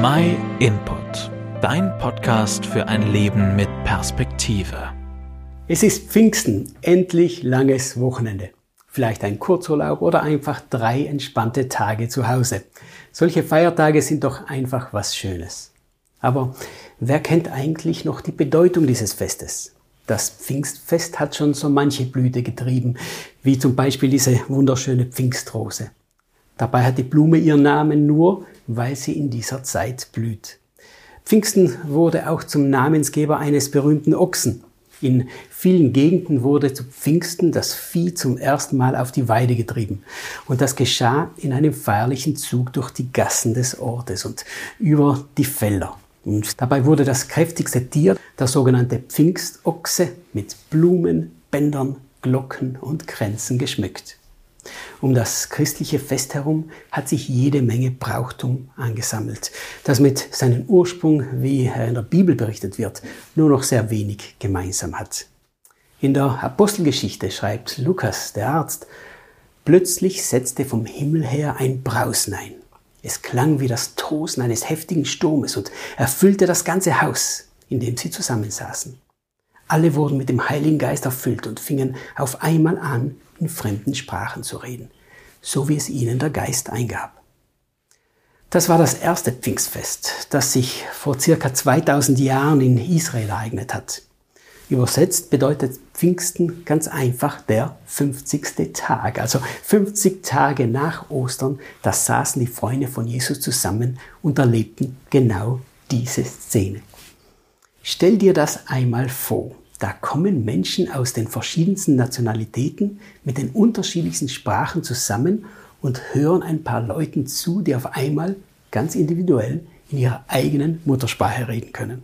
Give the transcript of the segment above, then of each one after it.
My Input, dein Podcast für ein Leben mit Perspektive. Es ist Pfingsten, endlich langes Wochenende. Vielleicht ein Kurzurlaub oder einfach drei entspannte Tage zu Hause. Solche Feiertage sind doch einfach was Schönes. Aber wer kennt eigentlich noch die Bedeutung dieses Festes? Das Pfingstfest hat schon so manche Blüte getrieben, wie zum Beispiel diese wunderschöne Pfingstrose. Dabei hat die Blume ihren Namen nur, weil sie in dieser Zeit blüht. Pfingsten wurde auch zum Namensgeber eines berühmten Ochsen. In vielen Gegenden wurde zu Pfingsten das Vieh zum ersten Mal auf die Weide getrieben. Und das geschah in einem feierlichen Zug durch die Gassen des Ortes und über die Felder. Und dabei wurde das kräftigste Tier, der sogenannte Pfingstochse, mit Blumen, Bändern, Glocken und Kränzen geschmückt. Um das christliche Fest herum hat sich jede Menge Brauchtum angesammelt, das mit seinem Ursprung, wie er in der Bibel berichtet wird, nur noch sehr wenig gemeinsam hat. In der Apostelgeschichte schreibt Lukas, der Arzt, plötzlich setzte vom Himmel her ein Brausen ein. Es klang wie das Tosen eines heftigen Sturmes und erfüllte das ganze Haus, in dem sie zusammensaßen. Alle wurden mit dem Heiligen Geist erfüllt und fingen auf einmal an, in fremden Sprachen zu reden, so wie es ihnen der Geist eingab. Das war das erste Pfingstfest, das sich vor circa 2000 Jahren in Israel ereignet hat. Übersetzt bedeutet Pfingsten ganz einfach der 50. Tag. Also 50 Tage nach Ostern, da saßen die Freunde von Jesus zusammen und erlebten genau diese Szene. Stell dir das einmal vor. Da kommen Menschen aus den verschiedensten Nationalitäten mit den unterschiedlichsten Sprachen zusammen und hören ein paar Leuten zu, die auf einmal ganz individuell in ihrer eigenen Muttersprache reden können.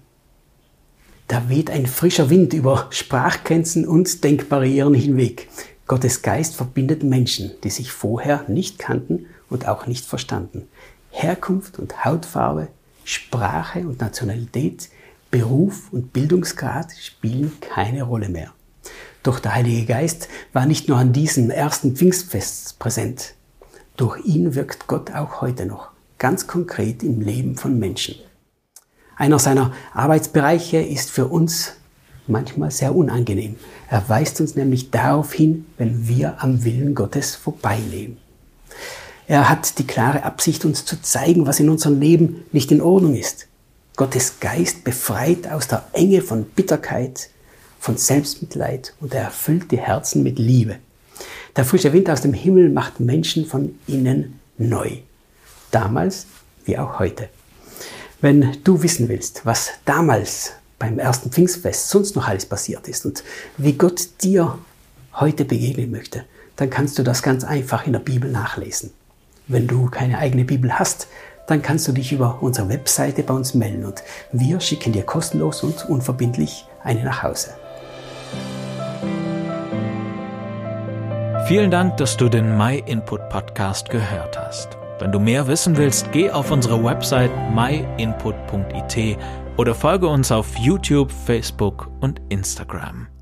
Da weht ein frischer Wind über Sprachgrenzen und Denkbarrieren hinweg. Gottes Geist verbindet Menschen, die sich vorher nicht kannten und auch nicht verstanden. Herkunft und Hautfarbe, Sprache und Nationalität Beruf und Bildungsgrad spielen keine Rolle mehr. Doch der Heilige Geist war nicht nur an diesem ersten Pfingstfest präsent. Durch ihn wirkt Gott auch heute noch, ganz konkret im Leben von Menschen. Einer seiner Arbeitsbereiche ist für uns manchmal sehr unangenehm. Er weist uns nämlich darauf hin, wenn wir am Willen Gottes vorbeileben. Er hat die klare Absicht, uns zu zeigen, was in unserem Leben nicht in Ordnung ist. Gottes Geist befreit aus der Enge von Bitterkeit, von Selbstmitleid und er erfüllt die Herzen mit Liebe. Der frische Wind aus dem Himmel macht Menschen von innen neu. Damals wie auch heute. Wenn du wissen willst, was damals beim ersten Pfingstfest sonst noch alles passiert ist und wie Gott dir heute begegnen möchte, dann kannst du das ganz einfach in der Bibel nachlesen. Wenn du keine eigene Bibel hast, dann kannst du dich über unsere Webseite bei uns melden und wir schicken dir kostenlos und unverbindlich eine nach Hause. Vielen Dank, dass du den My Input Podcast gehört hast. Wenn du mehr wissen willst, geh auf unsere Website myinput.it oder folge uns auf YouTube, Facebook und Instagram.